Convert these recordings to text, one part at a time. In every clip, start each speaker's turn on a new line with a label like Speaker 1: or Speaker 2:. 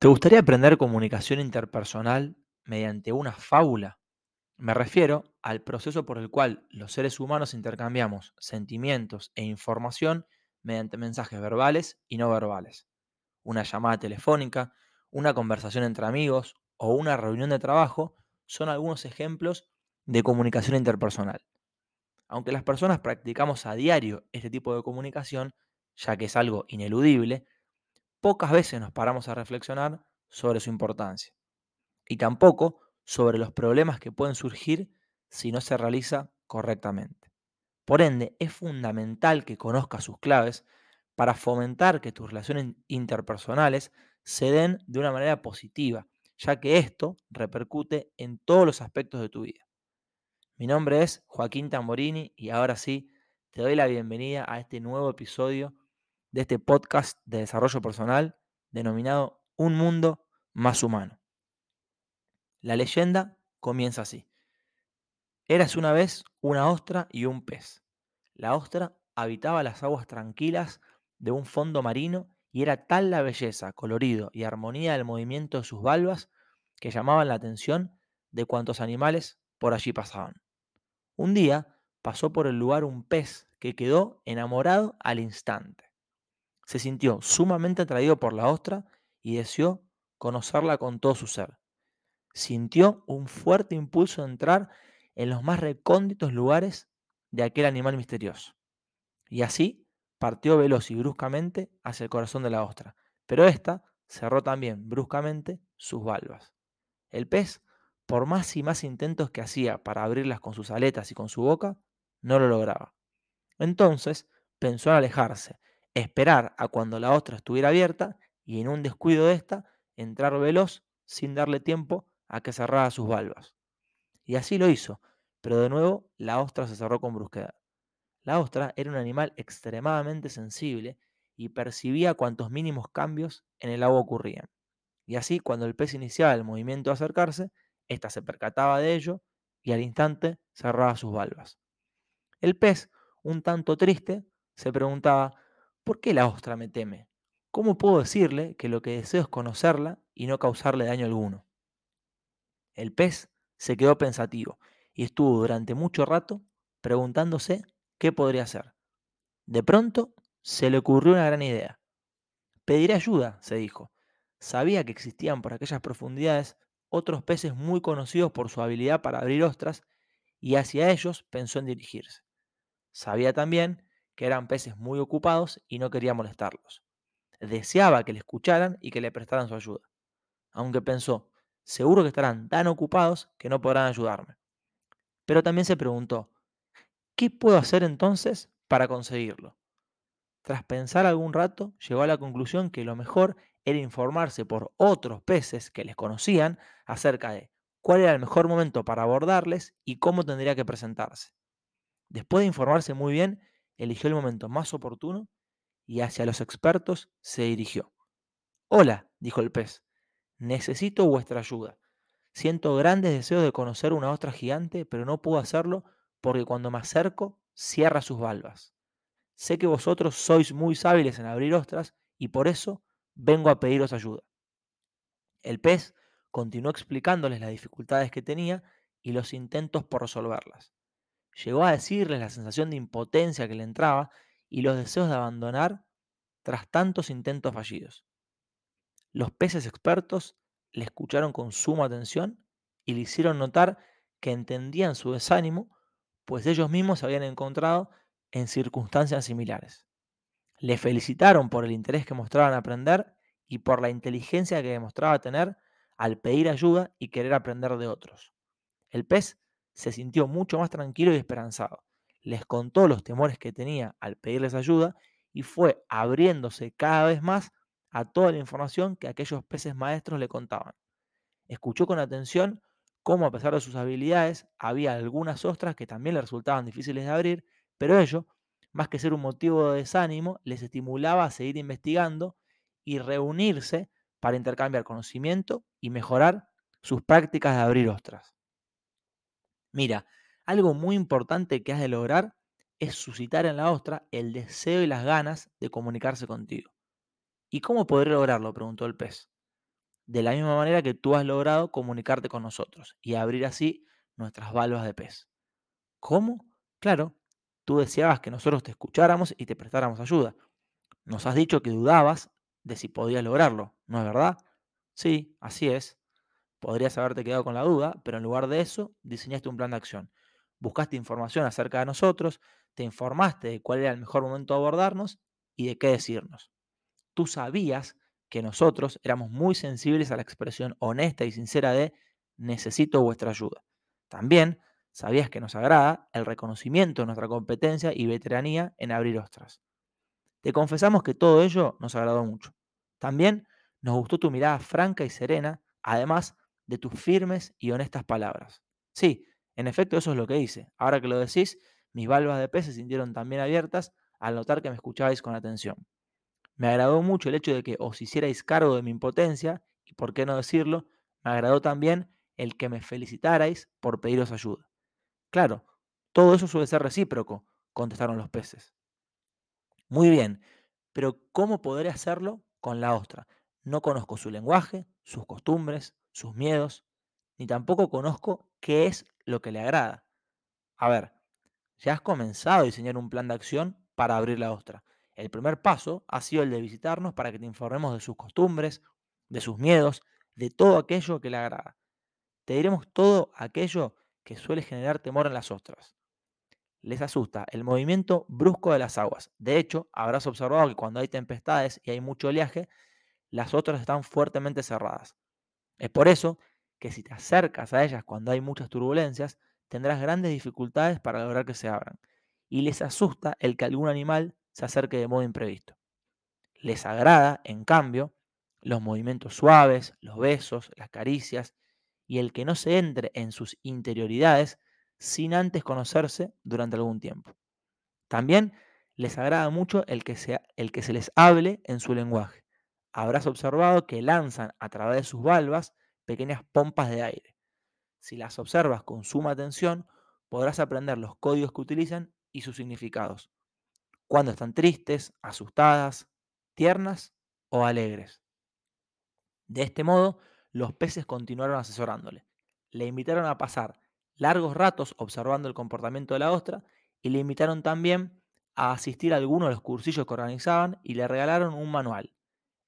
Speaker 1: ¿Te gustaría aprender comunicación interpersonal mediante una fábula? Me refiero al proceso por el cual los seres humanos intercambiamos sentimientos e información mediante mensajes verbales y no verbales. Una llamada telefónica, una conversación entre amigos o una reunión de trabajo son algunos ejemplos de comunicación interpersonal. Aunque las personas practicamos a diario este tipo de comunicación, ya que es algo ineludible, pocas veces nos paramos a reflexionar sobre su importancia y tampoco sobre los problemas que pueden surgir si no se realiza correctamente. Por ende, es fundamental que conozcas sus claves para fomentar que tus relaciones interpersonales se den de una manera positiva, ya que esto repercute en todos los aspectos de tu vida. Mi nombre es Joaquín Tamborini y ahora sí, te doy la bienvenida a este nuevo episodio de este podcast de desarrollo personal denominado Un Mundo Más Humano. La leyenda comienza así. Eras una vez una ostra y un pez. La ostra habitaba las aguas tranquilas de un fondo marino y era tal la belleza, colorido y armonía del movimiento de sus valvas que llamaban la atención de cuantos animales por allí pasaban. Un día pasó por el lugar un pez que quedó enamorado al instante se sintió sumamente atraído por la ostra y deseó conocerla con todo su ser. Sintió un fuerte impulso de entrar en los más recónditos lugares de aquel animal misterioso. Y así partió veloz y bruscamente hacia el corazón de la ostra, pero ésta cerró también bruscamente sus valvas. El pez, por más y más intentos que hacía para abrirlas con sus aletas y con su boca, no lo lograba. Entonces pensó en alejarse esperar a cuando la ostra estuviera abierta y en un descuido de esta entrar veloz sin darle tiempo a que cerrara sus valvas. Y así lo hizo, pero de nuevo la ostra se cerró con brusquedad. La ostra era un animal extremadamente sensible y percibía cuantos mínimos cambios en el agua ocurrían. Y así, cuando el pez iniciaba el movimiento de acercarse, ésta se percataba de ello y al instante cerraba sus valvas. El pez, un tanto triste, se preguntaba ¿Por qué la ostra me teme? ¿Cómo puedo decirle que lo que deseo es conocerla y no causarle daño alguno? El pez se quedó pensativo y estuvo durante mucho rato preguntándose qué podría hacer. De pronto se le ocurrió una gran idea. Pediré ayuda, se dijo. Sabía que existían por aquellas profundidades otros peces muy conocidos por su habilidad para abrir ostras y hacia ellos pensó en dirigirse. Sabía también que eran peces muy ocupados y no quería molestarlos. Deseaba que le escucharan y que le prestaran su ayuda. Aunque pensó, seguro que estarán tan ocupados que no podrán ayudarme. Pero también se preguntó, ¿qué puedo hacer entonces para conseguirlo? Tras pensar algún rato, llegó a la conclusión que lo mejor era informarse por otros peces que les conocían acerca de cuál era el mejor momento para abordarles y cómo tendría que presentarse. Después de informarse muy bien, eligió el momento más oportuno y hacia los expertos se dirigió. Hola, dijo el pez, necesito vuestra ayuda. Siento grandes deseos de conocer una ostra gigante, pero no puedo hacerlo porque cuando me acerco cierra sus valvas. Sé que vosotros sois muy hábiles en abrir ostras y por eso vengo a pediros ayuda. El pez continuó explicándoles las dificultades que tenía y los intentos por resolverlas. Llegó a decirles la sensación de impotencia que le entraba y los deseos de abandonar tras tantos intentos fallidos. Los peces expertos le escucharon con suma atención y le hicieron notar que entendían su desánimo, pues ellos mismos se habían encontrado en circunstancias similares. Le felicitaron por el interés que mostraban aprender y por la inteligencia que demostraba tener al pedir ayuda y querer aprender de otros. El pez se sintió mucho más tranquilo y esperanzado. Les contó los temores que tenía al pedirles ayuda y fue abriéndose cada vez más a toda la información que aquellos peces maestros le contaban. Escuchó con atención cómo a pesar de sus habilidades había algunas ostras que también le resultaban difíciles de abrir, pero ello, más que ser un motivo de desánimo, les estimulaba a seguir investigando y reunirse para intercambiar conocimiento y mejorar sus prácticas de abrir ostras. Mira, algo muy importante que has de lograr es suscitar en la ostra el deseo y las ganas de comunicarse contigo. ¿Y cómo podré lograrlo? preguntó el pez. de la misma manera que tú has logrado comunicarte con nosotros y abrir así nuestras valvas de pez. ¿Cómo? Claro, tú deseabas que nosotros te escucháramos y te prestáramos ayuda. Nos has dicho que dudabas de si podías lograrlo, ¿no es verdad? Sí, así es. Podrías haberte quedado con la duda, pero en lugar de eso, diseñaste un plan de acción. Buscaste información acerca de nosotros, te informaste de cuál era el mejor momento de abordarnos y de qué decirnos. Tú sabías que nosotros éramos muy sensibles a la expresión honesta y sincera de necesito vuestra ayuda. También sabías que nos agrada el reconocimiento de nuestra competencia y veteranía en abrir ostras. Te confesamos que todo ello nos agradó mucho. También nos gustó tu mirada franca y serena, además de tus firmes y honestas palabras. Sí, en efecto eso es lo que hice. Ahora que lo decís, mis valvas de pez se sintieron también abiertas al notar que me escuchabais con atención. Me agradó mucho el hecho de que os hicierais cargo de mi impotencia y, por qué no decirlo, me agradó también el que me felicitarais por pediros ayuda. Claro, todo eso suele ser recíproco, contestaron los peces. Muy bien, pero ¿cómo podré hacerlo con la ostra? No conozco su lenguaje, sus costumbres, sus miedos, ni tampoco conozco qué es lo que le agrada. A ver, ya has comenzado a diseñar un plan de acción para abrir la ostra. El primer paso ha sido el de visitarnos para que te informemos de sus costumbres, de sus miedos, de todo aquello que le agrada. Te diremos todo aquello que suele generar temor en las ostras les asusta el movimiento brusco de las aguas. De hecho, habrás observado que cuando hay tempestades y hay mucho oleaje, las otras están fuertemente cerradas. Es por eso que si te acercas a ellas cuando hay muchas turbulencias, tendrás grandes dificultades para lograr que se abran. Y les asusta el que algún animal se acerque de modo imprevisto. Les agrada, en cambio, los movimientos suaves, los besos, las caricias, y el que no se entre en sus interioridades sin antes conocerse durante algún tiempo. También les agrada mucho el que, se, les hable en su lenguaje. Habrás observado que lanzan a través de sus valvas pequeñas pompas de aire. Si las observas con suma atención, podrás aprender los códigos que utilizan y sus significados. Cuando están tristes, asustadas, tiernas o alegres. De este modo, los peces continuaron asesorándole. Le invitaron a pasar largos ratos observando el comportamiento de la ostra y le invitaron también a asistir a alguno de los cursillos que organizaban y le regalaron un manual,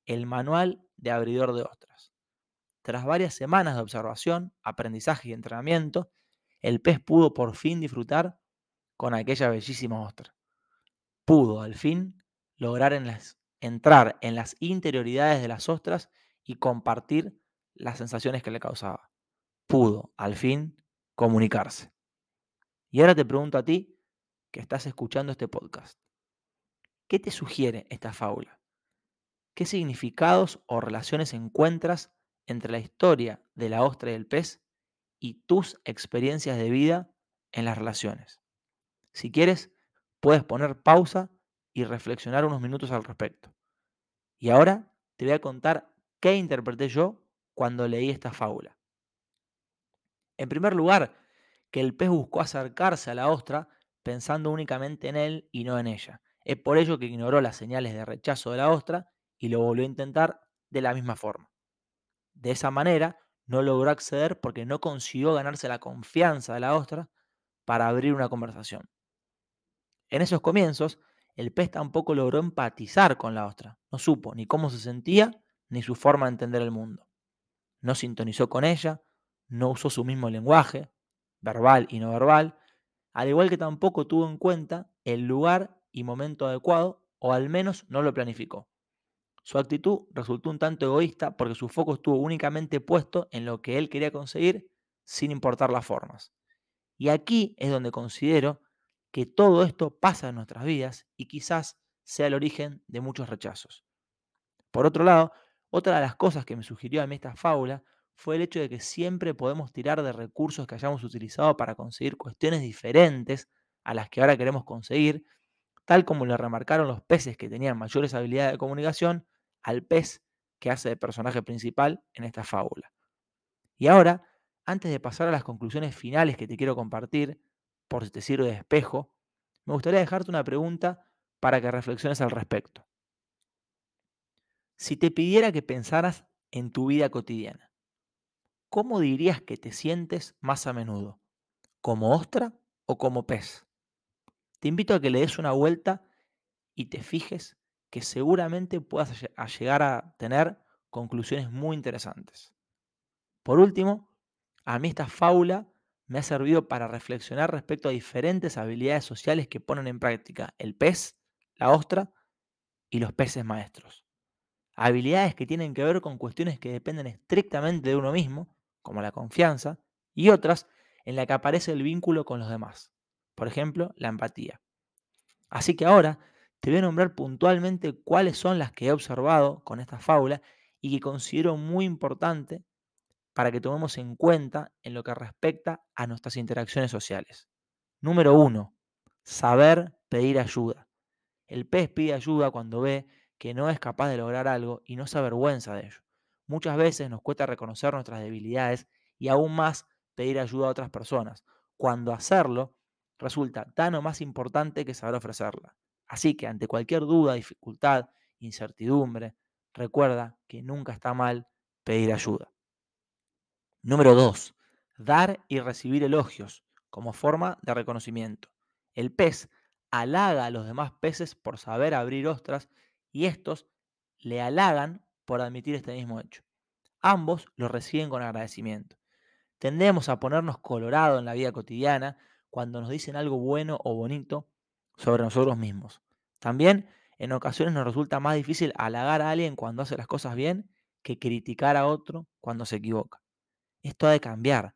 Speaker 1: el manual de abridor de ostras. Tras varias semanas de observación, aprendizaje y entrenamiento, el pez pudo por fin disfrutar con aquella bellísima ostra. Pudo al fin lograr entrar en las interioridades de las ostras y compartir las sensaciones que le causaba. Pudo al fin comunicarse. Y ahora te pregunto a ti que estás escuchando este podcast. ¿Qué te sugiere esta fábula? ¿Qué significados o relaciones encuentras entre la historia de la ostra y el pez y tus experiencias de vida en las relaciones? Si quieres, puedes poner pausa y reflexionar unos minutos al respecto. Y ahora te voy a contar qué interpreté yo cuando leí esta fábula. En primer lugar, que el pez buscó acercarse a la ostra pensando únicamente en él y no en ella. Es por ello que ignoró las señales de rechazo de la ostra y lo volvió a intentar de la misma forma. De esa manera, no logró acceder porque no consiguió ganarse la confianza de la ostra para abrir una conversación. En esos comienzos, el pez tampoco logró empatizar con la ostra. No supo ni cómo se sentía ni su forma de entender el mundo. No sintonizó con ella, no usó su mismo lenguaje, verbal y no verbal, al igual que tampoco tuvo en cuenta el lugar y momento adecuado, o al menos no lo planificó. Su actitud resultó un tanto egoísta porque su foco estuvo únicamente puesto en lo que él quería conseguir sin importar las formas. Y aquí es donde considero que todo esto pasa en nuestras vidas y quizás sea el origen de muchos rechazos. Por otro lado, otra de las cosas que me sugirió a mí esta fábula fue el hecho de que siempre podemos tirar de recursos que hayamos utilizado para conseguir cuestiones diferentes a las que ahora queremos conseguir, tal como le remarcaron los peces que tenían mayores habilidades de comunicación al pez que hace de personaje principal en esta fábula. Y ahora, antes de pasar a las conclusiones finales que te quiero compartir, por si te sirve de espejo, me gustaría dejarte una pregunta para que reflexiones al respecto. Si te pidiera que pensaras en tu vida cotidiana. ¿Cómo dirías que te sientes más a menudo? ¿Como ostra o como pez? Te invito a que le des una vuelta y te fijes que seguramente puedas llegar a tener conclusiones muy interesantes. Por último, a mí esta fábula me ha servido para reflexionar respecto a diferentes habilidades sociales que ponen en práctica el pez, la ostra y los peces maestros. Habilidades que tienen que ver con cuestiones que dependen estrictamente de uno mismo, como la confianza, y otras en la que aparece el vínculo con los demás. Por ejemplo, la empatía. Así que ahora te voy a nombrar puntualmente cuáles son las que he observado con esta fábula y que considero muy importante para que tomemos en cuenta en lo que respecta a nuestras interacciones sociales. Número uno, saber pedir ayuda. El pez pide ayuda cuando ve que no es capaz de lograr algo y no se avergüenza de ello. Muchas veces nos cuesta reconocer nuestras debilidades y aún más pedir ayuda a otras personas, cuando hacerlo resulta tan o más importante que saber ofrecerla. Así que ante cualquier duda, dificultad, incertidumbre, recuerda que nunca está mal pedir ayuda. Número 2. Dar y recibir elogios como forma de reconocimiento. El pez halaga a los demás peces por saber abrir ostras y estos le halagan por admitir este mismo hecho. Ambos lo reciben con agradecimiento. Tendemos a ponernos colorado en la vida cotidiana cuando nos dicen algo bueno o bonito sobre nosotros mismos. También en ocasiones nos resulta más difícil halagar a alguien cuando hace las cosas bien que criticar a otro cuando se equivoca. Esto ha de cambiar.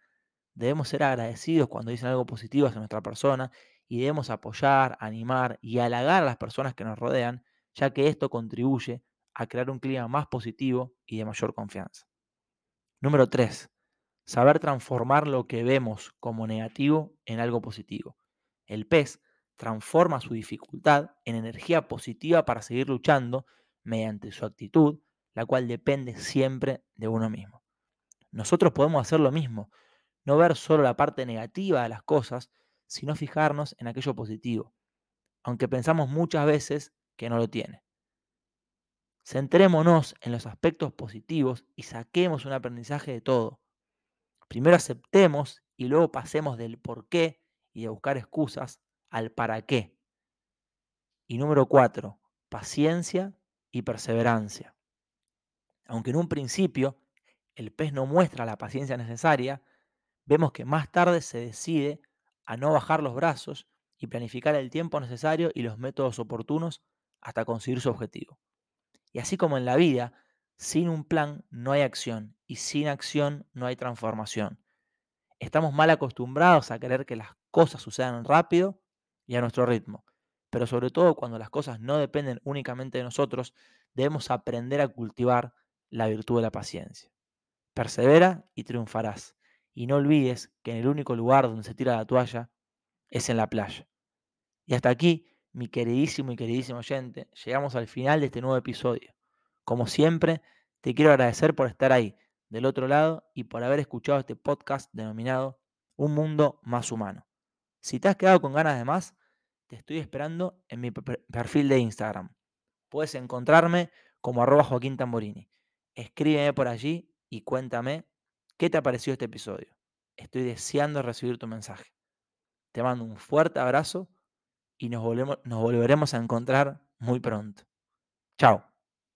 Speaker 1: Debemos ser agradecidos cuando dicen algo positivo hacia nuestra persona y debemos apoyar, animar y halagar a las personas que nos rodean, ya que esto contribuye a crear un clima más positivo y de mayor confianza. Número 3. Saber transformar lo que vemos como negativo en algo positivo. El pez transforma su dificultad en energía positiva para seguir luchando mediante su actitud, la cual depende siempre de uno mismo. Nosotros podemos hacer lo mismo, no ver solo la parte negativa de las cosas, sino fijarnos en aquello positivo, aunque pensamos muchas veces que no lo tiene. Centrémonos en los aspectos positivos y saquemos un aprendizaje de todo. Primero aceptemos y luego pasemos del por qué y de buscar excusas al para qué. Y número cuatro, paciencia y perseverancia. Aunque en un principio el pez no muestra la paciencia necesaria, vemos que más tarde se decide a no bajar los brazos y planificar el tiempo necesario y los métodos oportunos hasta conseguir su objetivo. Y así como en la vida, sin un plan no hay acción y sin acción no hay transformación. Estamos mal acostumbrados a querer que las cosas sucedan rápido y a nuestro ritmo, pero sobre todo cuando las cosas no dependen únicamente de nosotros, debemos aprender a cultivar la virtud de la paciencia. Persevera y triunfarás. Y no olvides que en el único lugar donde se tira la toalla es en la playa. Y hasta aquí, mi queridísimo y queridísimo oyente, llegamos al final de este nuevo episodio. Como siempre, te quiero agradecer por estar ahí, del otro lado, y por haber escuchado este podcast denominado Un Mundo Más Humano. Si te has quedado con ganas de más, te estoy esperando en mi perfil de Instagram. Puedes encontrarme como arroba Joaquín Tamborini. Escríbeme por allí y cuéntame qué te ha parecido este episodio. Estoy deseando recibir tu mensaje. Te mando un fuerte abrazo y nos, volvemos, nos volveremos a encontrar muy pronto. Chao.